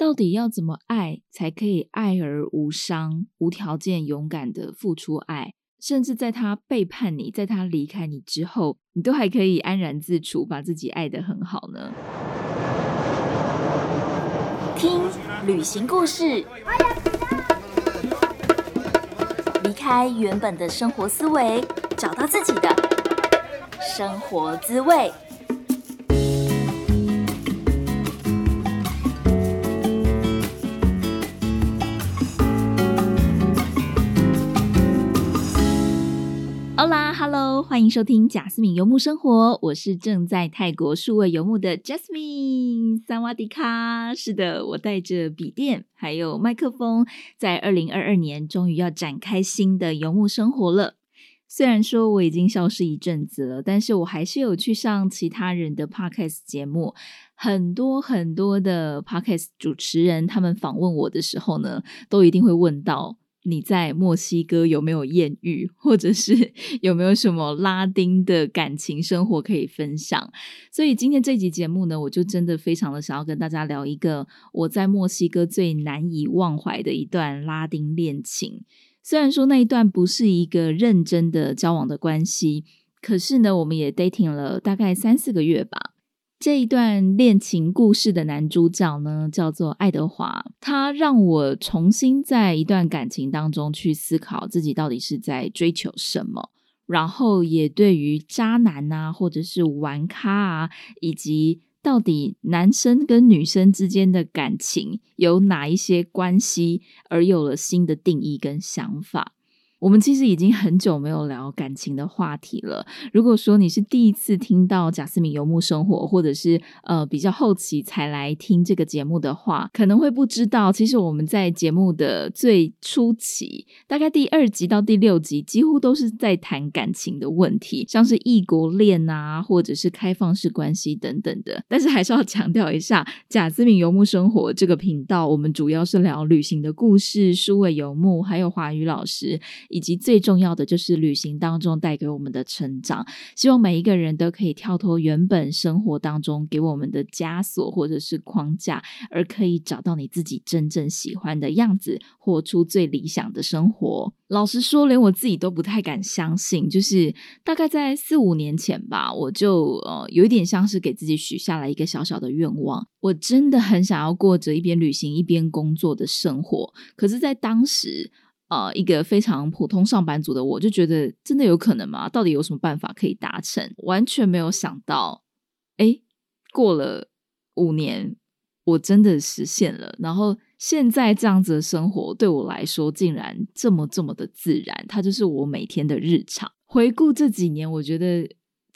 到底要怎么爱才可以爱而无伤、无条件勇敢的付出爱？甚至在他背叛你、在他离开你之后，你都还可以安然自处，把自己爱得很好呢？听旅行故事，离开原本的生活思维，找到自己的生活滋味。Hello，欢迎收听贾斯敏游牧生活，我是正在泰国数位游牧的 Jasmine 三瓦迪卡。是的，我带着笔电还有麦克风，在二零二二年终于要展开新的游牧生活了。虽然说我已经消失一阵子了，但是我还是有去上其他人的 Podcast 节目。很多很多的 Podcast 主持人，他们访问我的时候呢，都一定会问到。你在墨西哥有没有艳遇，或者是 有没有什么拉丁的感情生活可以分享？所以今天这集节目呢，我就真的非常的想要跟大家聊一个我在墨西哥最难以忘怀的一段拉丁恋情。虽然说那一段不是一个认真的交往的关系，可是呢，我们也 dating 了大概三四个月吧。这一段恋情故事的男主角呢，叫做爱德华。他让我重新在一段感情当中去思考自己到底是在追求什么，然后也对于渣男啊，或者是玩咖啊，以及到底男生跟女生之间的感情有哪一些关系，而有了新的定义跟想法。我们其实已经很久没有聊感情的话题了。如果说你是第一次听到贾斯敏游牧生活，或者是呃比较后期才来听这个节目的话，可能会不知道，其实我们在节目的最初期，大概第二集到第六集，几乎都是在谈感情的问题，像是异国恋啊，或者是开放式关系等等的。但是还是要强调一下，贾斯敏游牧生活这个频道，我们主要是聊旅行的故事、数位游牧，还有华语老师。以及最重要的就是旅行当中带给我们的成长，希望每一个人都可以跳脱原本生活当中给我们的枷锁或者是框架，而可以找到你自己真正喜欢的样子，活出最理想的生活。老实说，连我自己都不太敢相信，就是大概在四五年前吧，我就呃有一点像是给自己许下了一个小小的愿望，我真的很想要过着一边旅行一边工作的生活，可是，在当时。呃，一个非常普通上班族的我，就觉得真的有可能吗？到底有什么办法可以达成？完全没有想到，哎，过了五年，我真的实现了。然后现在这样子的生活，对我来说竟然这么这么的自然，它就是我每天的日常。回顾这几年，我觉得。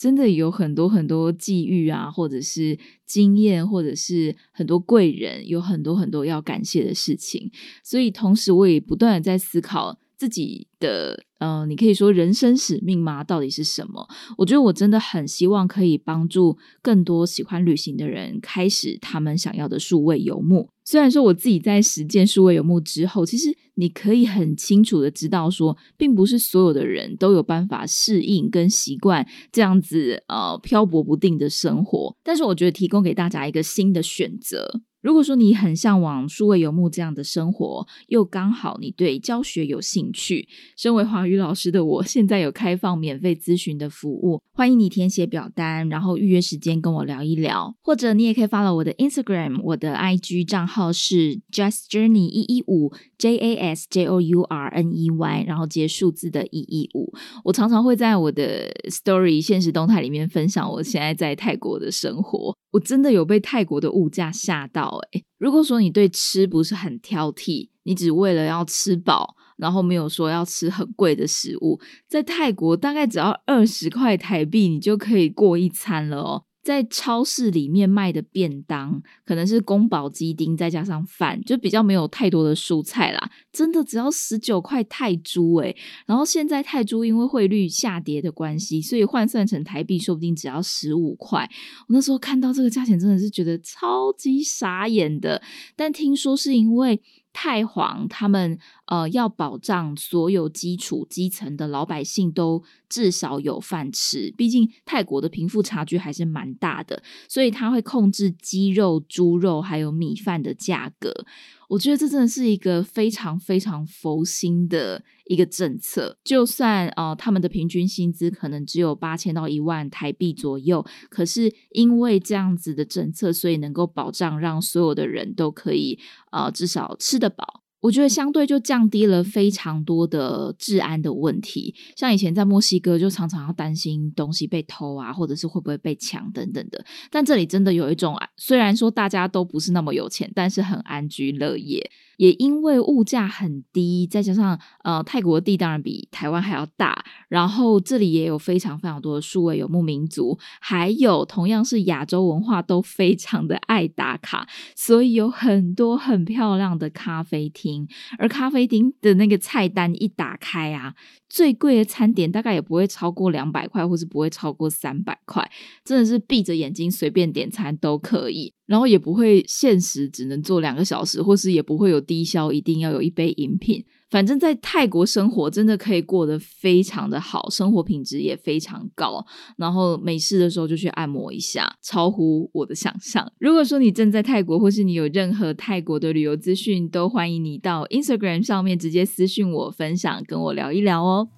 真的有很多很多际遇啊，或者是经验，或者是很多贵人，有很多很多要感谢的事情。所以，同时我也不断的在思考自己的，呃，你可以说人生使命吗？到底是什么？我觉得我真的很希望可以帮助更多喜欢旅行的人，开始他们想要的数位游牧。虽然说我自己在实践数位游牧之后，其实你可以很清楚的知道，说并不是所有的人都有办法适应跟习惯这样子呃漂泊不定的生活。但是我觉得提供给大家一个新的选择。如果说你很向往数位游牧这样的生活，又刚好你对教学有兴趣，身为华语老师的我，现在有开放免费咨询的服务，欢迎你填写表单，然后预约时间跟我聊一聊，或者你也可以发了我的 Instagram，我的 IG 账号是 Just Journey 一一五 J A S J O U R N E Y，然后接数字的一一五。我常常会在我的 Story 现实动态里面分享我现在在泰国的生活。我真的有被泰国的物价吓到如果说你对吃不是很挑剔，你只为了要吃饱，然后没有说要吃很贵的食物，在泰国大概只要二十块台币，你就可以过一餐了哦。在超市里面卖的便当，可能是宫保鸡丁再加上饭，就比较没有太多的蔬菜啦。真的只要十九块泰铢诶然后现在泰铢因为汇率下跌的关系，所以换算成台币，说不定只要十五块。我那时候看到这个价钱，真的是觉得超级傻眼的。但听说是因为。太皇他们呃要保障所有基础基层的老百姓都至少有饭吃，毕竟泰国的贫富差距还是蛮大的，所以他会控制鸡肉、猪肉还有米饭的价格。我觉得这真的是一个非常非常佛心的一个政策。就算呃他们的平均薪资可能只有八千到一万台币左右，可是因为这样子的政策，所以能够保障让所有的人都可以呃至少吃得饱。我觉得相对就降低了非常多的治安的问题，像以前在墨西哥就常常要担心东西被偷啊，或者是会不会被抢等等的。但这里真的有一种，虽然说大家都不是那么有钱，但是很安居乐业。也因为物价很低，再加上呃泰国地当然比台湾还要大，然后这里也有非常非常多的数位游牧民族，还有同样是亚洲文化都非常的爱打卡，所以有很多很漂亮的咖啡厅，而咖啡厅的那个菜单一打开啊。最贵的餐点大概也不会超过两百块，或是不会超过三百块，真的是闭着眼睛随便点餐都可以，然后也不会限时只能做两个小时，或是也不会有低消，一定要有一杯饮品。反正，在泰国生活真的可以过得非常的好，生活品质也非常高。然后没事的时候就去按摩一下，超乎我的想象。如果说你正在泰国，或是你有任何泰国的旅游资讯，都欢迎你到 Instagram 上面直接私信我分享，跟我聊一聊哦。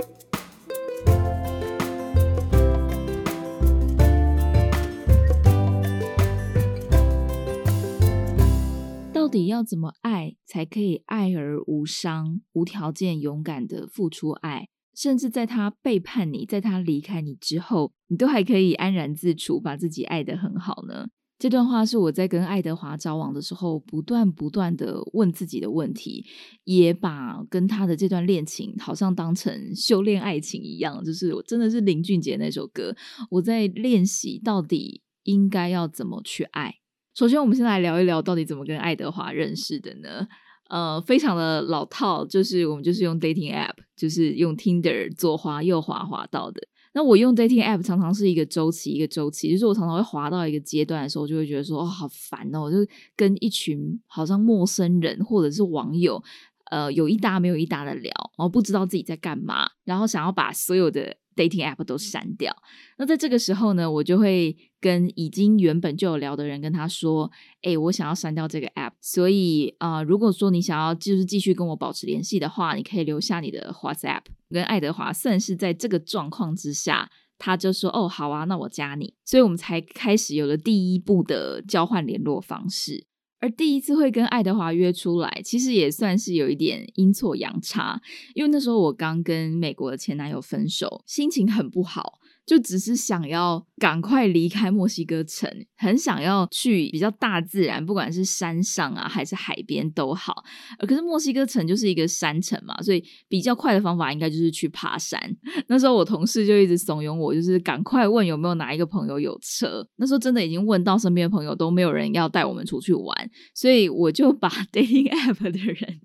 底要怎么爱才可以爱而无伤、无条件、勇敢的付出爱，甚至在他背叛你、在他离开你之后，你都还可以安然自处，把自己爱得很好呢？这段话是我在跟爱德华交往的时候，不断不断的问自己的问题，也把跟他的这段恋情好像当成修炼爱情一样，就是我真的是林俊杰那首歌，我在练习到底应该要怎么去爱。首先，我们先来聊一聊到底怎么跟爱德华认识的呢？呃，非常的老套，就是我们就是用 dating app，就是用 Tinder 左滑右滑滑到的。那我用 dating app 常常是一个周期，一个周期，就是我常常会滑到一个阶段的时候，就会觉得说，哦，好烦哦，就跟一群好像陌生人或者是网友，呃，有一搭没有一搭的聊，然后不知道自己在干嘛，然后想要把所有的。dating app 都删掉。那在这个时候呢，我就会跟已经原本就有聊的人跟他说：“哎，我想要删掉这个 app。所以啊，如果说你想要就是继续跟我保持联系的话，你可以留下你的 WhatsApp。”跟爱德华算是在这个状况之下，他就说：“哦，好啊，那我加你。”所以我们才开始有了第一步的交换联络方式。而第一次会跟爱德华约出来，其实也算是有一点阴错阳差，因为那时候我刚跟美国的前男友分手，心情很不好。就只是想要赶快离开墨西哥城，很想要去比较大自然，不管是山上啊还是海边都好。可是墨西哥城就是一个山城嘛，所以比较快的方法应该就是去爬山。那时候我同事就一直怂恿我，就是赶快问有没有哪一个朋友有车。那时候真的已经问到身边的朋友都没有人要带我们出去玩，所以我就把 dating app 的人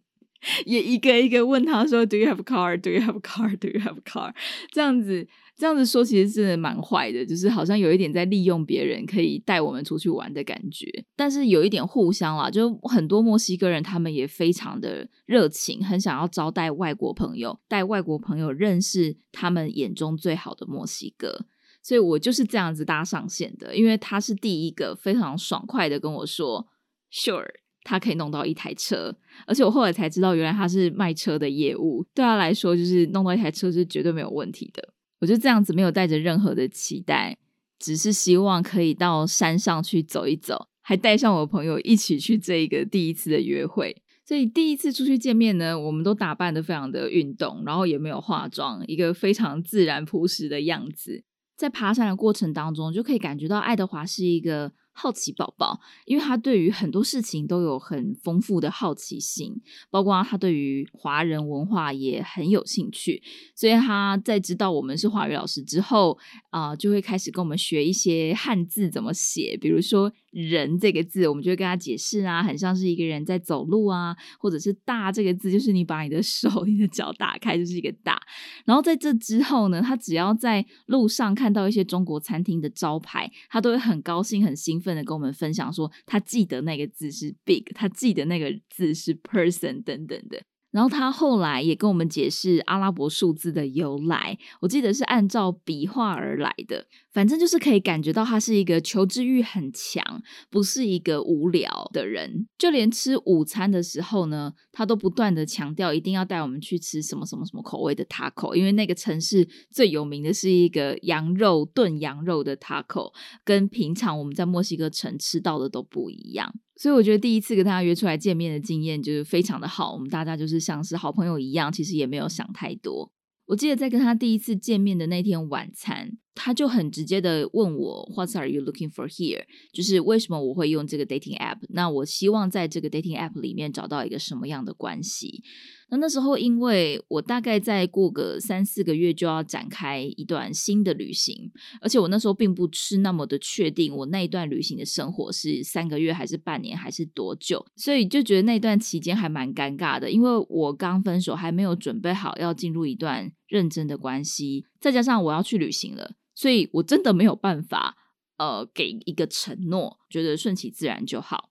也一个一个问他说：“Do you have car? Do you have car? Do you have car?” 这样子。这样子说其实是蛮坏的，就是好像有一点在利用别人可以带我们出去玩的感觉。但是有一点互相啦，就很多墨西哥人他们也非常的热情，很想要招待外国朋友，带外国朋友认识他们眼中最好的墨西哥。所以我就是这样子搭上线的，因为他是第一个非常爽快的跟我说，Sure，他可以弄到一台车，而且我后来才知道，原来他是卖车的业务，对他来说就是弄到一台车是绝对没有问题的。我就这样子没有带着任何的期待，只是希望可以到山上去走一走，还带上我朋友一起去这一个第一次的约会。所以第一次出去见面呢，我们都打扮的非常的运动，然后也没有化妆，一个非常自然朴实的样子。在爬山的过程当中，就可以感觉到爱德华是一个。好奇宝宝，因为他对于很多事情都有很丰富的好奇心，包括他对于华人文化也很有兴趣。所以他在知道我们是华语老师之后，啊，就会开始跟我们学一些汉字怎么写，比如说人这个字，我们就会跟他解释啊，很像是一个人在走路啊，或者是大这个字，就是你把你的手、你的脚打开，就是一个大。然后在这之后呢，他只要在路上看到一些中国餐厅的招牌，他都会很高兴、很兴奋的跟我们分享说，他记得那个字是 big，他记得那个字是 person 等等的。然后他后来也跟我们解释阿拉伯数字的由来，我记得是按照笔画而来的。反正就是可以感觉到他是一个求知欲很强，不是一个无聊的人。就连吃午餐的时候呢，他都不断的强调一定要带我们去吃什么什么什么口味的 taco，因为那个城市最有名的是一个羊肉炖羊肉的 taco，跟平常我们在墨西哥城吃到的都不一样。所以我觉得第一次跟他约出来见面的经验就是非常的好，我们大家就是像是好朋友一样，其实也没有想太多。我记得在跟他第一次见面的那天晚餐，他就很直接的问我 "What are you looking for here？" 就是为什么我会用这个 dating app？那我希望在这个 dating app 里面找到一个什么样的关系？那那时候，因为我大概再过个三四个月就要展开一段新的旅行，而且我那时候并不是那么的确定，我那一段旅行的生活是三个月还是半年还是多久，所以就觉得那段期间还蛮尴尬的，因为我刚分手，还没有准备好要进入一段认真的关系，再加上我要去旅行了，所以我真的没有办法呃给一个承诺，觉得顺其自然就好。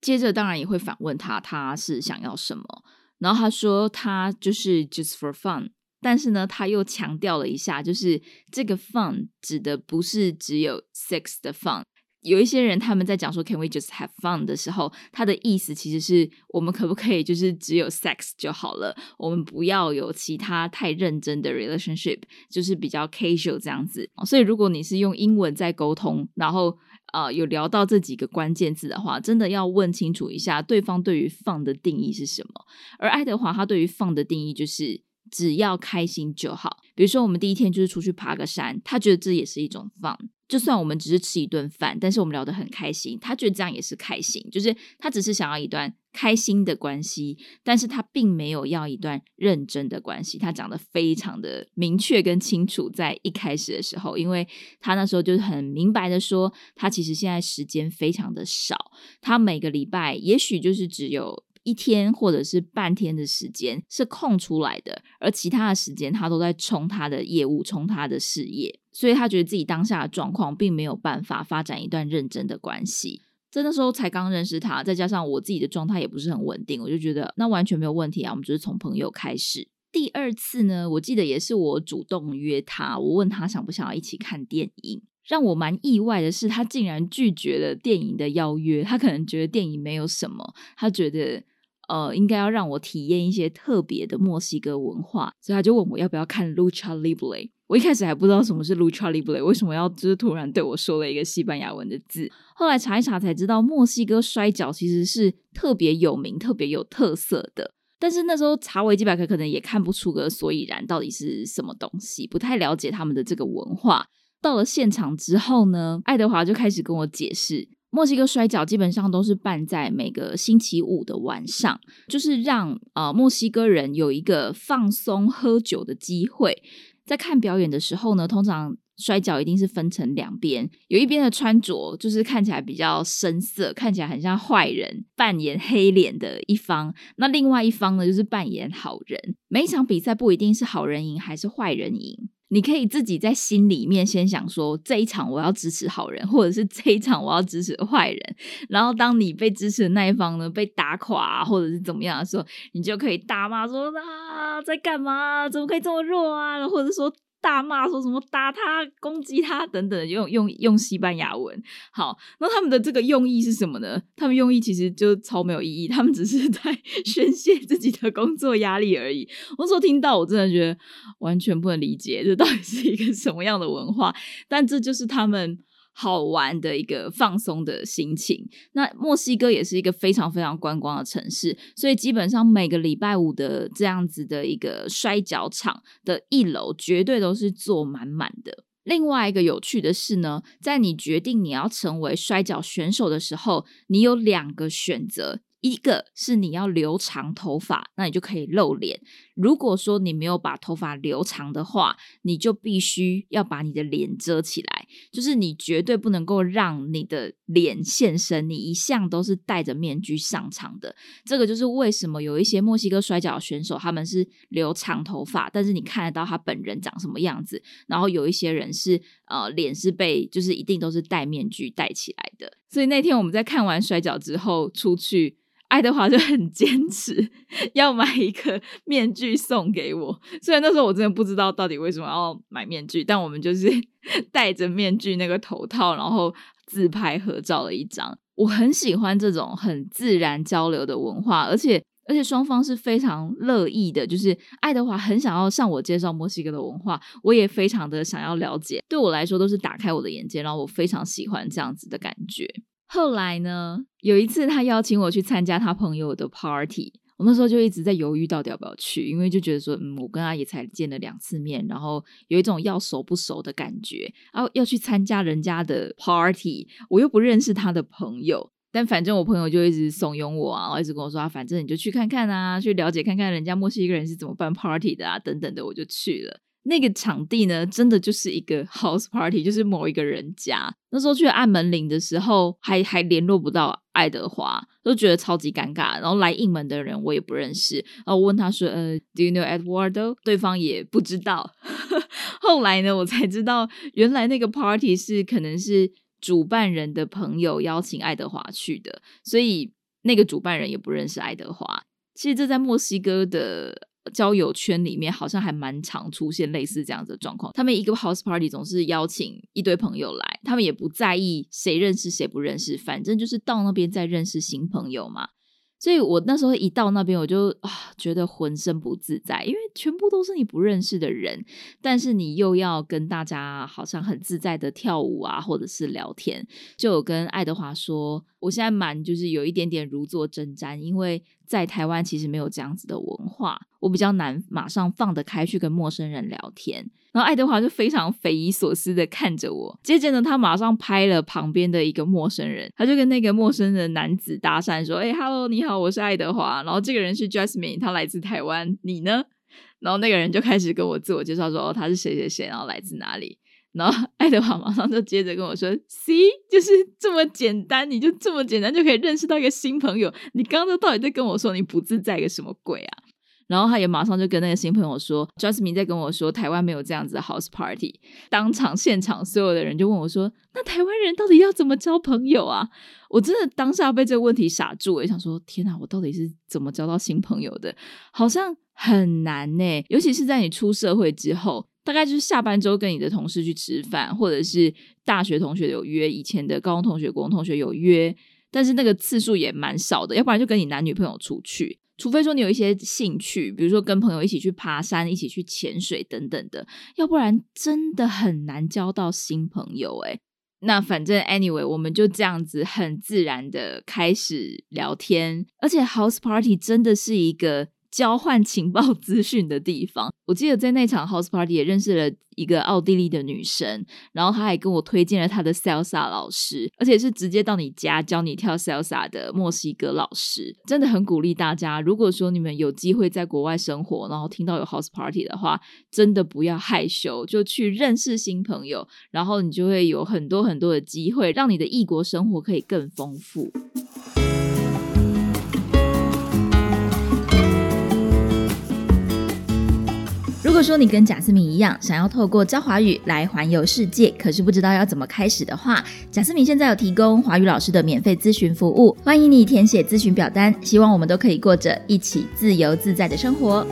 接着当然也会反问他，他是想要什么。然后他说他就是 just for fun，但是呢，他又强调了一下，就是这个 fun 指的不是只有 sex 的 fun。有一些人他们在讲说 can we just have fun 的时候，他的意思其实是我们可不可以就是只有 sex 就好了，我们不要有其他太认真的 relationship，就是比较 casual 这样子。所以如果你是用英文在沟通，然后啊，有聊到这几个关键字的话，真的要问清楚一下对方对于放的定义是什么。而爱德华他对于放的定义就是只要开心就好。比如说我们第一天就是出去爬个山，他觉得这也是一种放。就算我们只是吃一顿饭，但是我们聊得很开心，他觉得这样也是开心。就是他只是想要一段开心的关系，但是他并没有要一段认真的关系。他讲的非常的明确跟清楚，在一开始的时候，因为他那时候就是很明白的说，他其实现在时间非常的少，他每个礼拜也许就是只有。一天或者是半天的时间是空出来的，而其他的时间他都在冲他的业务，冲他的事业，所以他觉得自己当下的状况并没有办法发展一段认真的关系。在那时候才刚认识他，再加上我自己的状态也不是很稳定，我就觉得那完全没有问题啊。我们就是从朋友开始。第二次呢，我记得也是我主动约他，我问他想不想要一起看电影。让我蛮意外的是，他竟然拒绝了电影的邀约。他可能觉得电影没有什么，他觉得。呃，应该要让我体验一些特别的墨西哥文化，所以他就问我要不要看 Lucha Libre。我一开始还不知道什么是 Lucha Libre，为什么要就是突然对我说了一个西班牙文的字。后来查一查才知道，墨西哥摔跤其实是特别有名、特别有特色的。但是那时候查维基百科可能也看不出个所以然，到底是什么东西，不太了解他们的这个文化。到了现场之后呢，爱德华就开始跟我解释。墨西哥摔跤基本上都是办在每个星期五的晚上，就是让呃墨西哥人有一个放松喝酒的机会。在看表演的时候呢，通常摔跤一定是分成两边，有一边的穿着就是看起来比较深色，看起来很像坏人，扮演黑脸的一方；那另外一方呢，就是扮演好人。每一场比赛不一定是好人赢还是坏人赢。你可以自己在心里面先想说，这一场我要支持好人，或者是这一场我要支持坏人。然后当你被支持的那一方呢被打垮，或者是怎么样的时候，你就可以大骂说啊，在干嘛？怎么可以这么弱啊？或者说。大骂说什么打他、攻击他等等，用用用西班牙文。好，那他们的这个用意是什么呢？他们用意其实就超没有意义，他们只是在 宣泄自己的工作压力而已。我所听到，我真的觉得完全不能理解，这到底是一个什么样的文化？但这就是他们。好玩的一个放松的心情。那墨西哥也是一个非常非常观光的城市，所以基本上每个礼拜五的这样子的一个摔跤场的一楼绝对都是坐满满的。另外一个有趣的是呢，在你决定你要成为摔跤选手的时候，你有两个选择。一个是你要留长头发，那你就可以露脸；如果说你没有把头发留长的话，你就必须要把你的脸遮起来，就是你绝对不能够让你的脸现身。你一向都是戴着面具上场的，这个就是为什么有一些墨西哥摔跤选手他们是留长头发，但是你看得到他本人长什么样子。然后有一些人是呃脸是被就是一定都是戴面具戴起来的。所以那天我们在看完摔跤之后出去。爱德华就很坚持 要买一个面具送给我，虽然那时候我真的不知道到底为什么要买面具，但我们就是 戴着面具那个头套，然后自拍合照了一张。我很喜欢这种很自然交流的文化，而且而且双方是非常乐意的。就是爱德华很想要向我介绍墨西哥的文化，我也非常的想要了解。对我来说都是打开我的眼界，然后我非常喜欢这样子的感觉。后来呢？有一次他邀请我去参加他朋友的 party，我那时候就一直在犹豫到底要不要去，因为就觉得说，嗯，我跟他也才见了两次面，然后有一种要熟不熟的感觉，然后要去参加人家的 party，我又不认识他的朋友，但反正我朋友就一直怂恿我啊，一直跟我说啊，反正你就去看看啊，去了解看看人家墨西哥人是怎么办 party 的啊，等等的，我就去了。那个场地呢，真的就是一个 house party，就是某一个人家。那时候去按门铃的时候，还还联络不到爱德华，都觉得超级尴尬。然后来应门的人我也不认识，然后问他说：“呃，Do you know Eduardo？” 对方也不知道。后来呢，我才知道原来那个 party 是可能是主办人的朋友邀请爱德华去的，所以那个主办人也不认识爱德华。其实这在墨西哥的。交友圈里面好像还蛮常出现类似这样子的状况。他们一个 house party 总是邀请一堆朋友来，他们也不在意谁认识谁不认识，反正就是到那边再认识新朋友嘛。所以我那时候一到那边，我就啊觉得浑身不自在，因为全部都是你不认识的人，但是你又要跟大家好像很自在的跳舞啊，或者是聊天。就有跟爱德华说，我现在蛮就是有一点点如坐针毡，因为在台湾其实没有这样子的文化，我比较难马上放得开去跟陌生人聊天。然后爱德华就非常匪夷所思的看着我，接着呢，他马上拍了旁边的一个陌生人，他就跟那个陌生的男子搭讪说：“哎，Hello，你好，我是爱德华。然后这个人是 Jasmine，他来自台湾，你呢？”然后那个人就开始跟我自我介绍说：“哦，他是谁谁谁，然后来自哪里。”然后 爱德华马上就接着跟我说：“See，就是这么简单，你就这么简单就可以认识到一个新朋友。你刚刚到底在跟我说你不自在个什么鬼啊？”然后他也马上就跟那个新朋友说，Jasmine 在跟我说台湾没有这样子的 house party。当场现场所有的人就问我说：“那台湾人到底要怎么交朋友啊？”我真的当下被这个问题傻住，我想说：“天哪，我到底是怎么交到新朋友的？好像很难呢。尤其是在你出社会之后，大概就是下班之后跟你的同事去吃饭，或者是大学同学有约，以前的高中同学、国中同学有约，但是那个次数也蛮少的。要不然就跟你男女朋友出去。”除非说你有一些兴趣，比如说跟朋友一起去爬山、一起去潜水等等的，要不然真的很难交到新朋友。诶那反正 anyway，我们就这样子很自然的开始聊天，而且 house party 真的是一个。交换情报资讯的地方，我记得在那场 house party 也认识了一个奥地利的女生，然后她还跟我推荐了她的 salsa 老师，而且是直接到你家教你跳 salsa 的墨西哥老师，真的很鼓励大家。如果说你们有机会在国外生活，然后听到有 house party 的话，真的不要害羞，就去认识新朋友，然后你就会有很多很多的机会，让你的异国生活可以更丰富。如果说你跟贾斯敏一样，想要透过教华语来环游世界，可是不知道要怎么开始的话，贾斯敏现在有提供华语老师的免费咨询服务，欢迎你填写咨询表单，希望我们都可以过着一起自由自在的生活。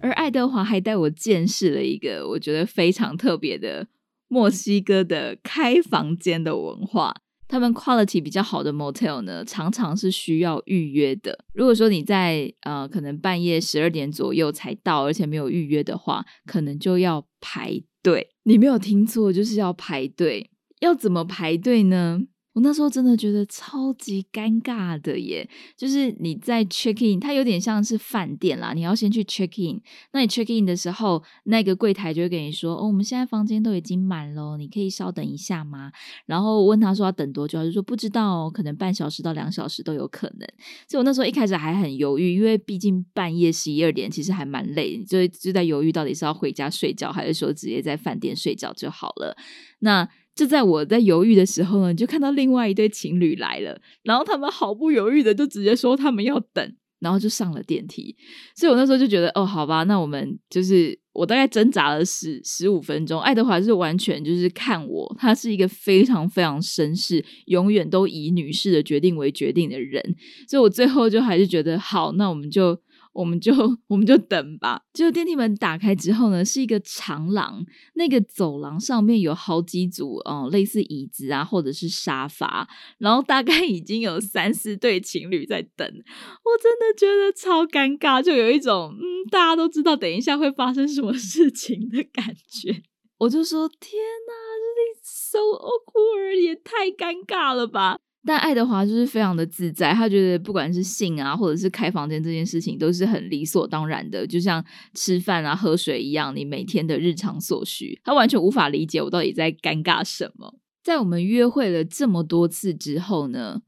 而爱德华还带我见识了一个我觉得非常特别的墨西哥的开房间的文化。他们 quality 比较好的 motel 呢，常常是需要预约的。如果说你在呃可能半夜十二点左右才到，而且没有预约的话，可能就要排队。你没有听错，就是要排队。要怎么排队呢？我那时候真的觉得超级尴尬的耶，就是你在 check in，它有点像是饭店啦，你要先去 check in。那你 check in 的时候，那个柜台就会跟你说：“哦，我们现在房间都已经满了，你可以稍等一下吗？”然后问他说要等多久，他就说不知道，可能半小时到两小时都有可能。所以我那时候一开始还很犹豫，因为毕竟半夜十一二点其实还蛮累，就就在犹豫到底是要回家睡觉，还是说直接在饭店睡觉就好了。那就在我在犹豫的时候呢，就看到另外一对情侣来了，然后他们毫不犹豫的就直接说他们要等，然后就上了电梯。所以我那时候就觉得，哦，好吧，那我们就是我大概挣扎了十十五分钟。爱德华是完全就是看我，他是一个非常非常绅士，永远都以女士的决定为决定的人。所以我最后就还是觉得，好，那我们就。我们就我们就等吧。结果电梯门打开之后呢，是一个长廊，那个走廊上面有好几组嗯类似椅子啊，或者是沙发，然后大概已经有三四对情侣在等。我真的觉得超尴尬，就有一种嗯大家都知道等一下会发生什么事情的感觉。我就说天哪，这 so awkward，也太尴尬了吧。但爱德华就是非常的自在，他觉得不管是性啊，或者是开房间这件事情，都是很理所当然的，就像吃饭啊、喝水一样，你每天的日常所需。他完全无法理解我到底在尴尬什么。在我们约会了这么多次之后呢，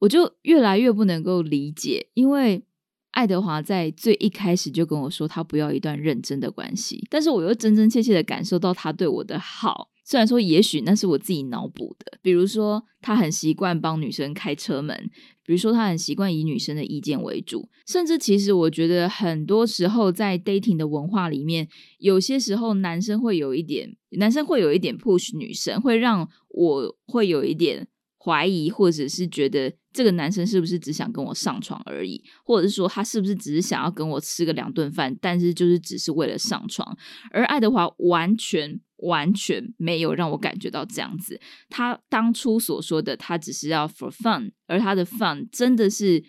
我就越来越不能够理解，因为爱德华在最一开始就跟我说他不要一段认真的关系，但是我又真真切切的感受到他对我的好。虽然说，也许那是我自己脑补的。比如说，他很习惯帮女生开车门；，比如说，他很习惯以女生的意见为主。甚至，其实我觉得很多时候在 dating 的文化里面，有些时候男生会有一点，男生会有一点 push 女生，会让我会有一点怀疑，或者是觉得这个男生是不是只想跟我上床而已，或者是说他是不是只是想要跟我吃个两顿饭，但是就是只是为了上床。而爱德华完全。完全没有让我感觉到这样子。他当初所说的，他只是要 for fun，而他的 fun 真的是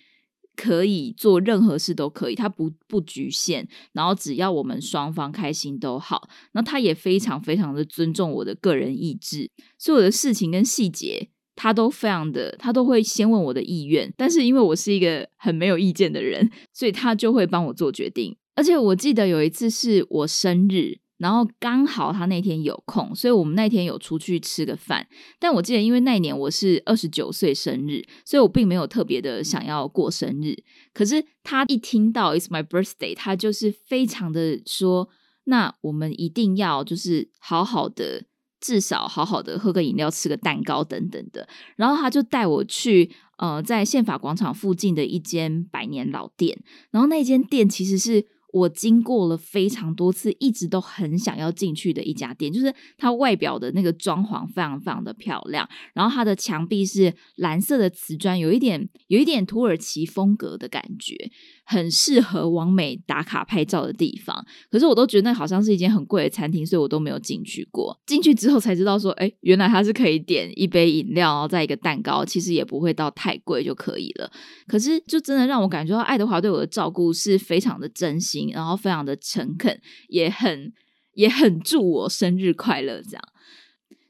可以做任何事都可以，他不不局限，然后只要我们双方开心都好。那他也非常非常的尊重我的个人意志，所有的事情跟细节，他都非常的，他都会先问我的意愿。但是因为我是一个很没有意见的人，所以他就会帮我做决定。而且我记得有一次是我生日。然后刚好他那天有空，所以我们那天有出去吃个饭。但我记得，因为那年我是二十九岁生日，所以我并没有特别的想要过生日。可是他一听到 It's my birthday，他就是非常的说：“那我们一定要就是好好的，至少好好的喝个饮料、吃个蛋糕等等的。”然后他就带我去呃，在宪法广场附近的一间百年老店。然后那间店其实是。我经过了非常多次，一直都很想要进去的一家店，就是它外表的那个装潢非常非常的漂亮，然后它的墙壁是蓝色的瓷砖，有一点有一点土耳其风格的感觉。很适合往美打卡拍照的地方，可是我都觉得那好像是一间很贵的餐厅，所以我都没有进去过。进去之后才知道说，哎，原来它是可以点一杯饮料，然后再一个蛋糕，其实也不会到太贵就可以了。可是就真的让我感觉到爱德华对我的照顾是非常的真心，然后非常的诚恳，也很也很祝我生日快乐这样。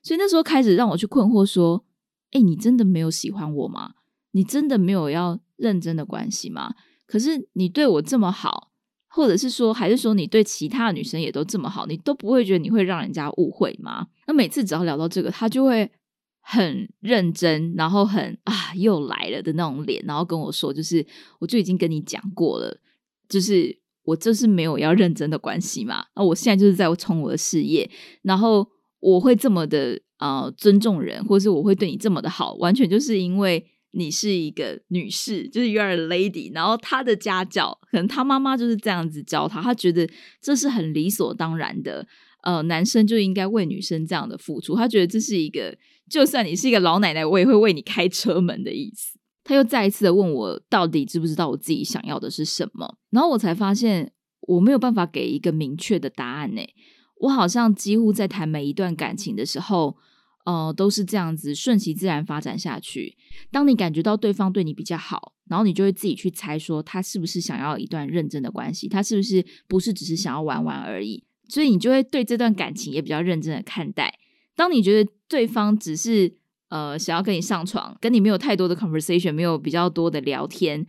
所以那时候开始让我去困惑说，哎，你真的没有喜欢我吗？你真的没有要认真的关系吗？可是你对我这么好，或者是说，还是说你对其他女生也都这么好，你都不会觉得你会让人家误会吗？那每次只要聊到这个，他就会很认真，然后很啊又来了的那种脸，然后跟我说，就是我就已经跟你讲过了，就是我就是没有要认真的关系嘛。那我现在就是在冲我的事业，然后我会这么的呃尊重人，或者是我会对你这么的好，完全就是因为。你是一个女士，就是 you are a lady，然后她的家教可能她妈妈就是这样子教她，她觉得这是很理所当然的，呃，男生就应该为女生这样的付出，她觉得这是一个，就算你是一个老奶奶，我也会为你开车门的意思。他又再一次的问我，到底知不知道我自己想要的是什么？然后我才发现我没有办法给一个明确的答案呢。我好像几乎在谈每一段感情的时候。呃，都是这样子顺其自然发展下去。当你感觉到对方对你比较好，然后你就会自己去猜说他是不是想要一段认真的关系，他是不是不是只是想要玩玩而已。所以你就会对这段感情也比较认真的看待。当你觉得对方只是呃想要跟你上床，跟你没有太多的 conversation，没有比较多的聊天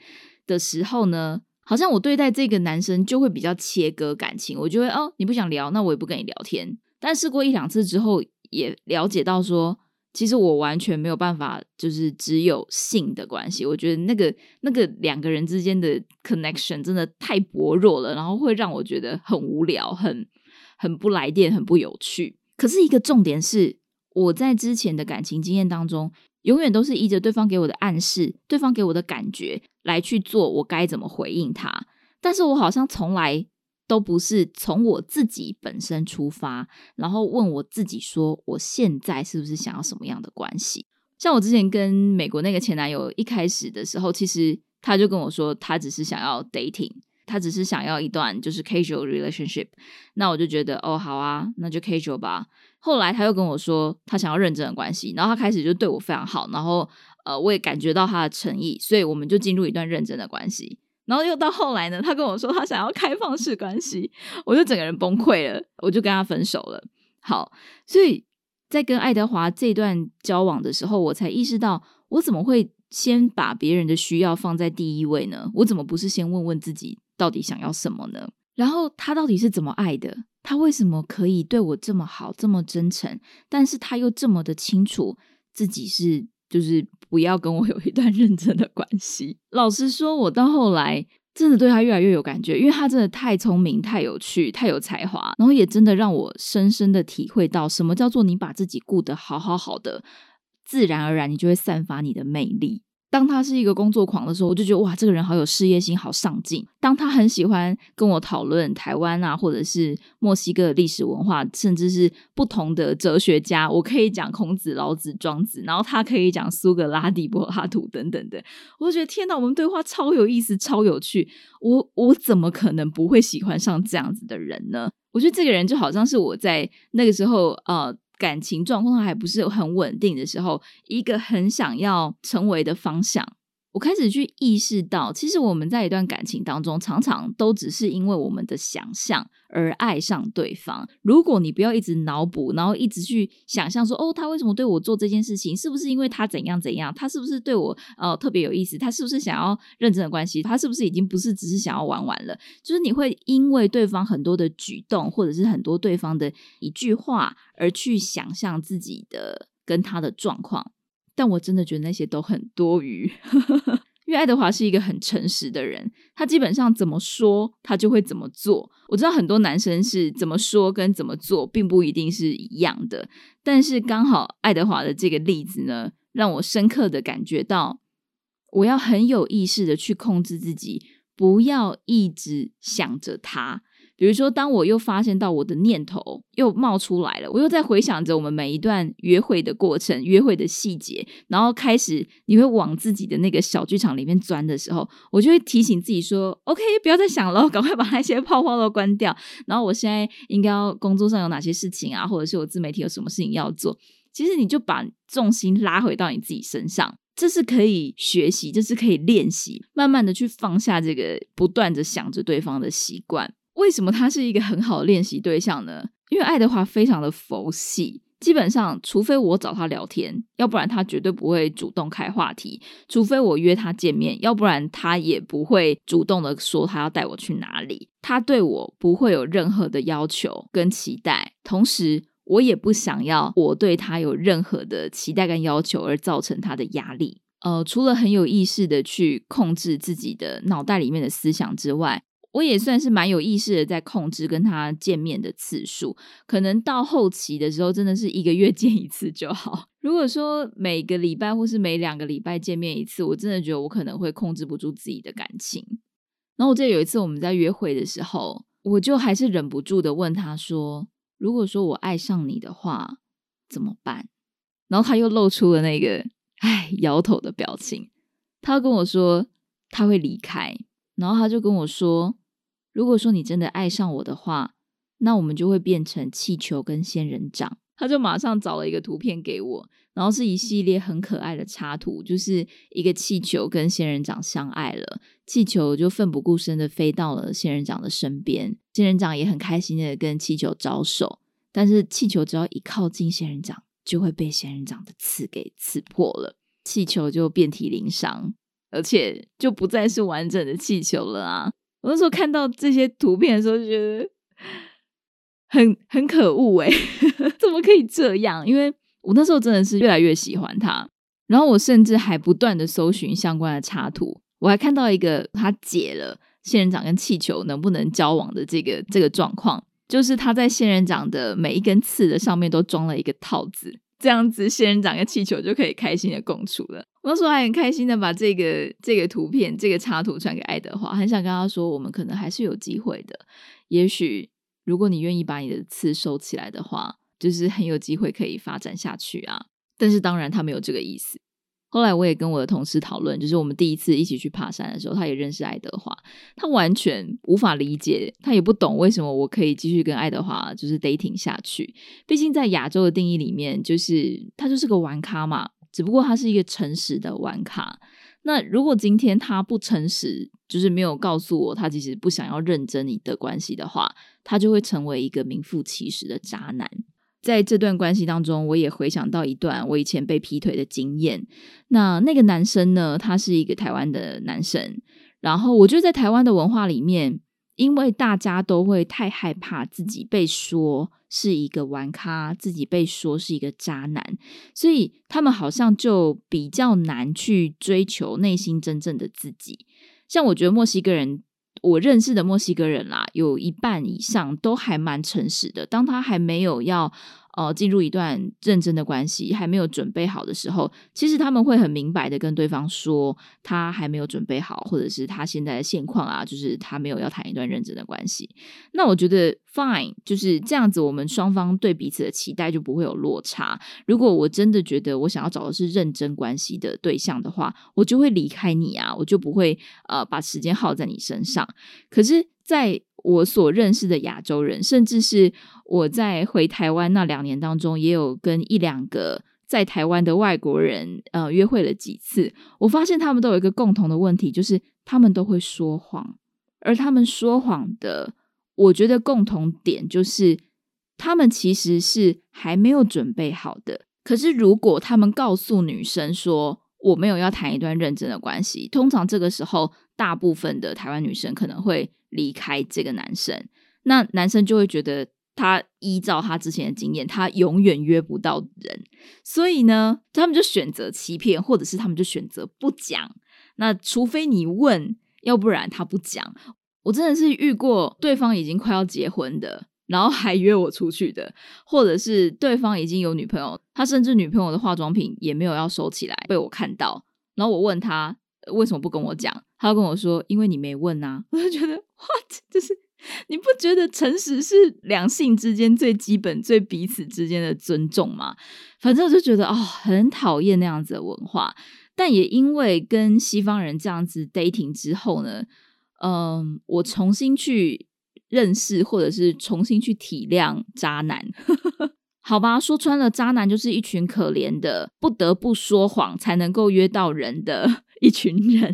的时候呢，好像我对待这个男生就会比较切割感情，我就会哦你不想聊，那我也不跟你聊天。但试过一两次之后，也了解到说。其实我完全没有办法，就是只有性的关系。我觉得那个那个两个人之间的 connection 真的太薄弱了，然后会让我觉得很无聊、很很不来电、很不有趣。可是一个重点是，我在之前的感情经验当中，永远都是依着对方给我的暗示、对方给我的感觉来去做，我该怎么回应他。但是我好像从来。都不是从我自己本身出发，然后问我自己说，我现在是不是想要什么样的关系？像我之前跟美国那个前男友一开始的时候，其实他就跟我说，他只是想要 dating，他只是想要一段就是 casual relationship。那我就觉得，哦，好啊，那就 casual 吧。后来他又跟我说，他想要认真的关系，然后他开始就对我非常好，然后呃，我也感觉到他的诚意，所以我们就进入一段认真的关系。然后又到后来呢，他跟我说他想要开放式关系，我就整个人崩溃了，我就跟他分手了。好，所以在跟爱德华这段交往的时候，我才意识到，我怎么会先把别人的需要放在第一位呢？我怎么不是先问问自己到底想要什么呢？然后他到底是怎么爱的？他为什么可以对我这么好，这么真诚？但是他又这么的清楚自己是。就是不要跟我有一段认真的关系。老实说，我到后来真的对他越来越有感觉，因为他真的太聪明、太有趣、太有才华，然后也真的让我深深的体会到什么叫做你把自己顾得好好好的，自然而然你就会散发你的魅力。当他是一个工作狂的时候，我就觉得哇，这个人好有事业心，好上进。当他很喜欢跟我讨论台湾啊，或者是墨西哥的历史文化，甚至是不同的哲学家，我可以讲孔子、老子、庄子，然后他可以讲苏格拉底、柏拉图等等的，我就觉得天哪，我们对话超有意思、超有趣。我我怎么可能不会喜欢上这样子的人呢？我觉得这个人就好像是我在那个时候呃。感情状况还不是很稳定的时候，一个很想要成为的方向。我开始去意识到，其实我们在一段感情当中，常常都只是因为我们的想象而爱上对方。如果你不要一直脑补，然后一直去想象说，哦，他为什么对我做这件事情？是不是因为他怎样怎样？他是不是对我呃特别有意思？他是不是想要认真的关系？他是不是已经不是只是想要玩玩了？就是你会因为对方很多的举动，或者是很多对方的一句话，而去想象自己的跟他的状况。但我真的觉得那些都很多余，因为爱德华是一个很诚实的人，他基本上怎么说他就会怎么做。我知道很多男生是怎么说跟怎么做并不一定是一样的，但是刚好爱德华的这个例子呢，让我深刻的感觉到，我要很有意识的去控制自己，不要一直想着他。比如说，当我又发现到我的念头又冒出来了，我又在回想着我们每一段约会的过程、约会的细节，然后开始你会往自己的那个小剧场里面钻的时候，我就会提醒自己说：“OK，不要再想了，赶快把那些泡泡都关掉。”然后我现在应该要工作上有哪些事情啊，或者是我自媒体有什么事情要做？其实你就把重心拉回到你自己身上，这是可以学习，这是可以练习，慢慢的去放下这个不断的想着对方的习惯。为什么他是一个很好的练习对象呢？因为爱德华非常的佛系，基本上除非我找他聊天，要不然他绝对不会主动开话题；除非我约他见面，要不然他也不会主动的说他要带我去哪里。他对我不会有任何的要求跟期待，同时我也不想要我对他有任何的期待跟要求而造成他的压力。呃，除了很有意识的去控制自己的脑袋里面的思想之外。我也算是蛮有意识的，在控制跟他见面的次数。可能到后期的时候，真的是一个月 见一次就好。如果说每个礼拜或是每两个礼拜见面一次，我真的觉得我可能会控制不住自己的感情。然后我记得有一次我们在约会的时候，我就还是忍不住的问他说：“如果说我爱上你的话，怎么办？”然后他又露出了那个唉摇头的表情。他跟我说他会离开，然后他就跟我说。如果说你真的爱上我的话，那我们就会变成气球跟仙人掌。他就马上找了一个图片给我，然后是一系列很可爱的插图，就是一个气球跟仙人掌相爱了，气球就奋不顾身的飞到了仙人掌的身边，仙人掌也很开心的跟气球招手，但是气球只要一靠近仙人掌，就会被仙人掌的刺给刺破了，气球就遍体鳞伤，而且就不再是完整的气球了啊！我那时候看到这些图片的时候，就觉得很很可恶哎，怎么可以这样？因为我那时候真的是越来越喜欢它，然后我甚至还不断的搜寻相关的插图，我还看到一个他解了仙人掌跟气球能不能交往的这个这个状况。就是他在仙人掌的每一根刺的上面都装了一个套子，这样子仙人掌跟气球就可以开心的共处了。我那时候还很开心的把这个这个图片、这个插图传给爱德华，很想跟他说，我们可能还是有机会的。也许如果你愿意把你的刺收起来的话，就是很有机会可以发展下去啊。但是当然他没有这个意思。后来我也跟我的同事讨论，就是我们第一次一起去爬山的时候，他也认识爱德华，他完全无法理解，他也不懂为什么我可以继续跟爱德华就是 dating 下去。毕竟在亚洲的定义里面，就是他就是个玩咖嘛，只不过他是一个诚实的玩咖。那如果今天他不诚实，就是没有告诉我他其实不想要认真你的关系的话，他就会成为一个名副其实的渣男。在这段关系当中，我也回想到一段我以前被劈腿的经验。那那个男生呢，他是一个台湾的男生。然后我觉得在台湾的文化里面，因为大家都会太害怕自己被说是一个玩咖，自己被说是一个渣男，所以他们好像就比较难去追求内心真正的自己。像我觉得墨西哥人。我认识的墨西哥人啦，有一半以上都还蛮诚实的。当他还没有要。呃，进入一段认真的关系还没有准备好的时候，其实他们会很明白的跟对方说，他还没有准备好，或者是他现在的现况啊，就是他没有要谈一段认真的关系。那我觉得 fine，就是这样子，我们双方对彼此的期待就不会有落差。如果我真的觉得我想要找的是认真关系的对象的话，我就会离开你啊，我就不会呃把时间耗在你身上。可是，在我所认识的亚洲人，甚至是我在回台湾那两年当中，也有跟一两个在台湾的外国人呃约会了几次。我发现他们都有一个共同的问题，就是他们都会说谎。而他们说谎的，我觉得共同点就是他们其实是还没有准备好的。可是如果他们告诉女生说我没有要谈一段认真的关系，通常这个时候大部分的台湾女生可能会。离开这个男生，那男生就会觉得他依照他之前的经验，他永远约不到人，所以呢，他们就选择欺骗，或者是他们就选择不讲。那除非你问，要不然他不讲。我真的是遇过对方已经快要结婚的，然后还约我出去的，或者是对方已经有女朋友，他甚至女朋友的化妆品也没有要收起来，被我看到，然后我问他。为什么不跟我讲？他跟我说：“因为你没问啊。”我就觉得，what？就是你不觉得诚实是两性之间最基本、最彼此之间的尊重吗？反正我就觉得哦，很讨厌那样子的文化。但也因为跟西方人这样子 dating 之后呢，嗯，我重新去认识，或者是重新去体谅渣男。好吧，说穿了，渣男就是一群可怜的，不得不说谎才能够约到人的。一群人，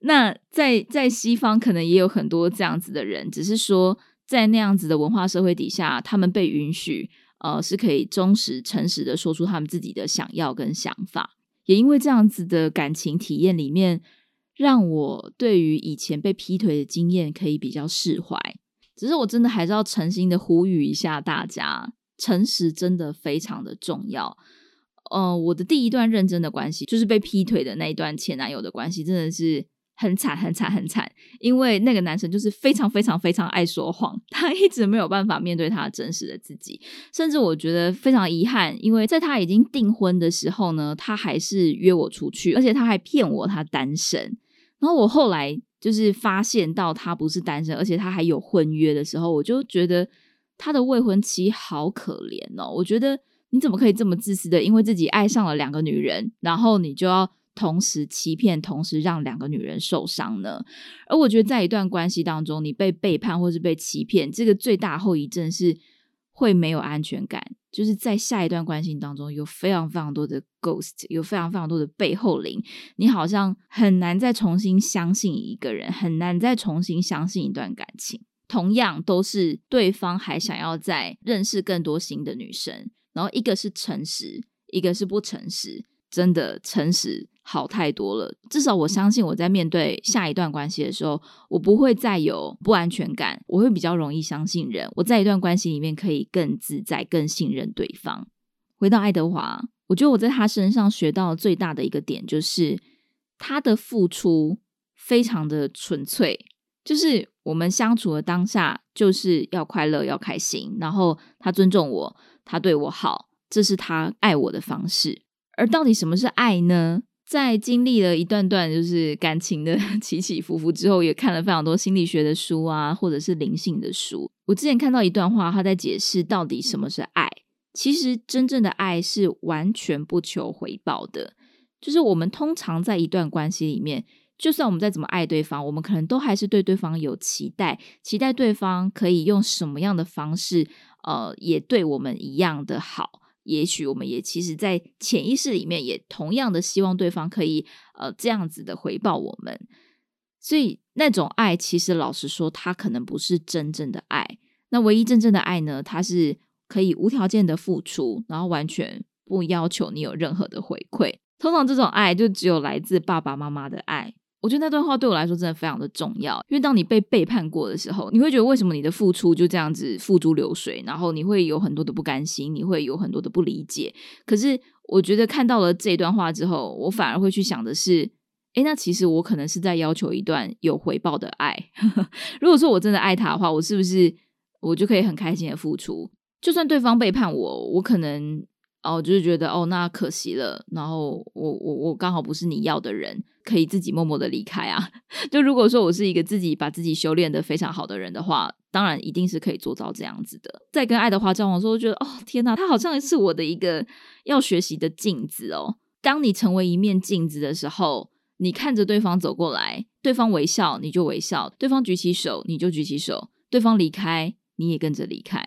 那在在西方可能也有很多这样子的人，只是说在那样子的文化社会底下，他们被允许，呃，是可以忠实、诚实的说出他们自己的想要跟想法。也因为这样子的感情体验里面，让我对于以前被劈腿的经验可以比较释怀。只是我真的还是要诚心的呼吁一下大家，诚实真的非常的重要。呃，我的第一段认真的关系就是被劈腿的那一段前男友的关系，真的是很惨很惨很惨。因为那个男生就是非常非常非常爱说谎，他一直没有办法面对他真实的自己，甚至我觉得非常遗憾，因为在他已经订婚的时候呢，他还是约我出去，而且他还骗我他单身。然后我后来就是发现到他不是单身，而且他还有婚约的时候，我就觉得他的未婚妻好可怜哦，我觉得。你怎么可以这么自私的？因为自己爱上了两个女人，然后你就要同时欺骗，同时让两个女人受伤呢？而我觉得，在一段关系当中，你被背叛或是被欺骗，这个最大后遗症是会没有安全感。就是在下一段关系当中，有非常非常多的 ghost，有非常非常多的背后灵，你好像很难再重新相信一个人，很难再重新相信一段感情。同样，都是对方还想要再认识更多新的女生。然后一个是诚实，一个是不诚实。真的诚实好太多了，至少我相信我在面对下一段关系的时候，我不会再有不安全感，我会比较容易相信人。我在一段关系里面可以更自在、更信任对方。回到爱德华，我觉得我在他身上学到最大的一个点就是他的付出非常的纯粹，就是我们相处的当下就是要快乐、要开心，然后他尊重我，他对我好，这是他爱我的方式。而到底什么是爱呢？在经历了一段段就是感情的 起起伏伏之后，也看了非常多心理学的书啊，或者是灵性的书。我之前看到一段话，他在解释到底什么是爱。其实真正的爱是完全不求回报的，就是我们通常在一段关系里面，就算我们再怎么爱对方，我们可能都还是对对方有期待，期待对方可以用什么样的方式，呃，也对我们一样的好。也许我们也其实，在潜意识里面也同样的希望对方可以呃这样子的回报我们，所以那种爱其实老实说，它可能不是真正的爱。那唯一真正的爱呢，它是可以无条件的付出，然后完全不要求你有任何的回馈。通常这种爱就只有来自爸爸妈妈的爱。我觉得那段话对我来说真的非常的重要，因为当你被背叛过的时候，你会觉得为什么你的付出就这样子付诸流水，然后你会有很多的不甘心，你会有很多的不理解。可是我觉得看到了这段话之后，我反而会去想的是，诶，那其实我可能是在要求一段有回报的爱。如果说我真的爱他的话，我是不是我就可以很开心的付出？就算对方背叛我，我可能。哦，就是觉得哦，那可惜了。然后我我我刚好不是你要的人，可以自己默默的离开啊。就如果说我是一个自己把自己修炼的非常好的人的话，当然一定是可以做到这样子的。在跟爱德华交往的时候，觉得哦天哪，他好像是我的一个要学习的镜子哦。当你成为一面镜子的时候，你看着对方走过来，对方微笑你就微笑，对方举起手你就举起手，对方离开你也跟着离开。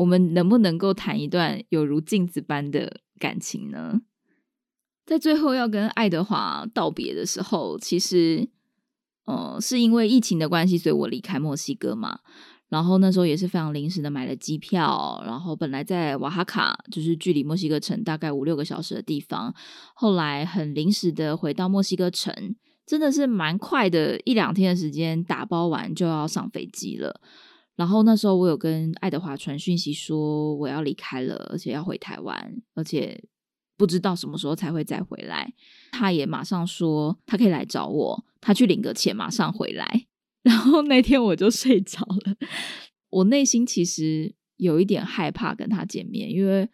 我们能不能够谈一段有如镜子般的感情呢？在最后要跟爱德华道别的时候，其实，呃，是因为疫情的关系，所以我离开墨西哥嘛。然后那时候也是非常临时的买了机票，然后本来在瓦哈卡，就是距离墨西哥城大概五六个小时的地方，后来很临时的回到墨西哥城，真的是蛮快的，一两天的时间打包完就要上飞机了。然后那时候我有跟爱德华传讯息说我要离开了，而且要回台湾，而且不知道什么时候才会再回来。他也马上说他可以来找我，他去领个钱马上回来。然后那天我就睡着了，我内心其实有一点害怕跟他见面，因为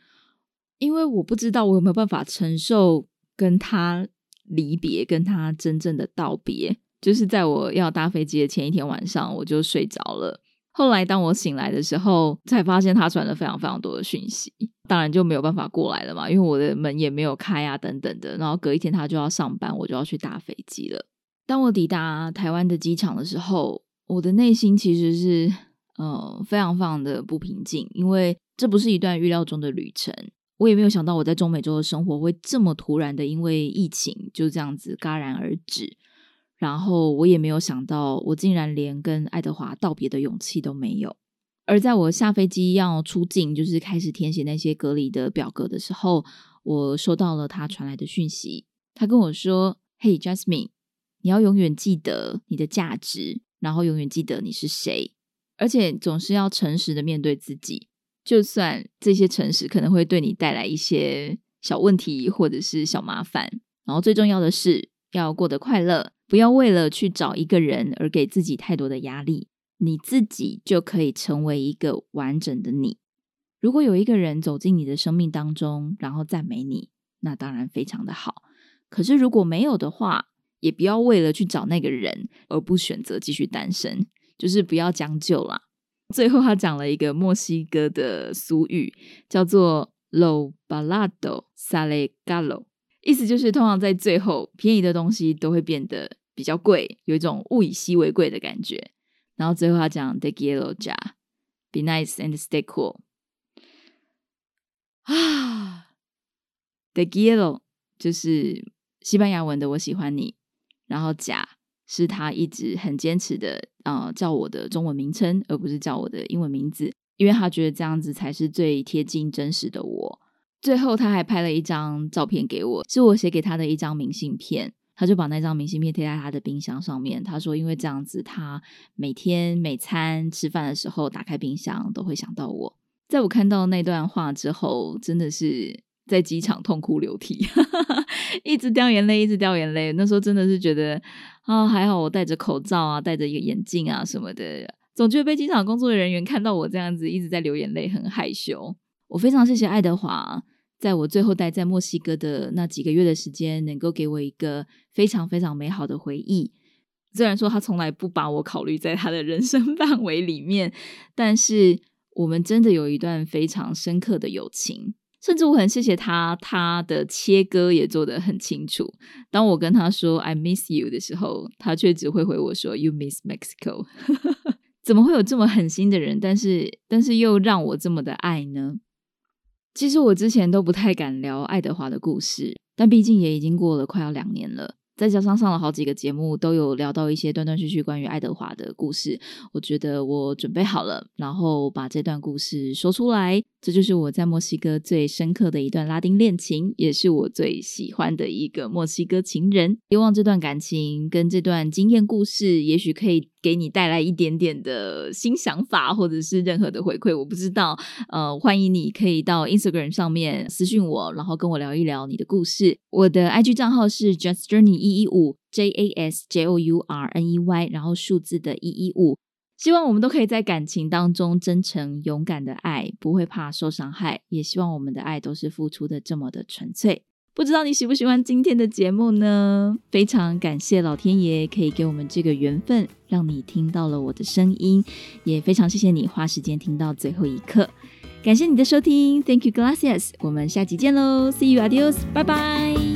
因为我不知道我有没有办法承受跟他离别，跟他真正的道别。就是在我要搭飞机的前一天晚上，我就睡着了。后来，当我醒来的时候，才发现他传了非常非常多的讯息，当然就没有办法过来了嘛，因为我的门也没有开啊，等等的。然后隔一天他就要上班，我就要去搭飞机了。当我抵达台湾的机场的时候，我的内心其实是呃非常非常的不平静，因为这不是一段预料中的旅程，我也没有想到我在中美洲的生活会这么突然的，因为疫情就这样子戛然而止。然后我也没有想到，我竟然连跟爱德华道别的勇气都没有。而在我下飞机要出境，就是开始填写那些隔离的表格的时候，我收到了他传来的讯息。他跟我说：“嘿，Jasmine，你要永远记得你的价值，然后永远记得你是谁，而且总是要诚实的面对自己，就算这些诚实可能会对你带来一些小问题或者是小麻烦。然后最重要的是要过得快乐。”不要为了去找一个人而给自己太多的压力，你自己就可以成为一个完整的你。如果有一个人走进你的生命当中，然后赞美你，那当然非常的好。可是如果没有的话，也不要为了去找那个人而不选择继续单身，就是不要将就啦。最后他讲了一个墨西哥的俗语，叫做 “lo balado sale galo”。意思就是，通常在最后，便宜的东西都会变得比较贵，有一种物以稀为贵的感觉。然后最后他讲 “de quiero ya”，be nice and stay cool。啊，de quiero 就是西班牙文的“我喜欢你”，然后“假”是他一直很坚持的，呃，叫我的中文名称，而不是叫我的英文名字。因为他觉得这样子才是最贴近真实的我。最后，他还拍了一张照片给我，是我写给他的一张明信片。他就把那张明信片贴在他的冰箱上面。他说：“因为这样子，他每天每餐吃饭的时候打开冰箱都会想到我。”在我看到那段话之后，真的是在机场痛哭流涕，一直掉眼泪，一直掉眼泪。那时候真的是觉得啊，还好我戴着口罩啊，戴着一个眼镜啊什么的，总觉得被机场工作人员看到我这样子一直在流眼泪，很害羞。我非常谢谢爱德华。在我最后待在墨西哥的那几个月的时间，能够给我一个非常非常美好的回忆。虽然说他从来不把我考虑在他的人生 范围里面，但是我们真的有一段非常深刻的友情。甚至我很谢谢他，他的切割也做得很清楚。当我跟他说 “I miss you” 的时候，他却只会回我说 “You miss Mexico”。怎么会有这么狠心的人？但是，但是又让我这么的爱呢？其实我之前都不太敢聊爱德华的故事，但毕竟也已经过了快要两年了，再加上上了好几个节目，都有聊到一些断断续续关于爱德华的故事。我觉得我准备好了，然后把这段故事说出来。这就是我在墨西哥最深刻的一段拉丁恋情，也是我最喜欢的一个墨西哥情人。希望这段感情跟这段经验故事，也许可以给你带来一点点的新想法，或者是任何的回馈。我不知道，呃，欢迎你可以到 Instagram 上面私信我，然后跟我聊一聊你的故事。我的 IG 账号是 Just Journey 一一五 J A S J O U R N E Y，然后数字的一一五。希望我们都可以在感情当中真诚勇敢的爱，不会怕受伤害。也希望我们的爱都是付出的这么的纯粹。不知道你喜不喜欢今天的节目呢？非常感谢老天爷可以给我们这个缘分，让你听到了我的声音。也非常谢谢你花时间听到最后一刻。感谢你的收听，Thank you, gracias。我们下集见喽，See you, adios，拜拜。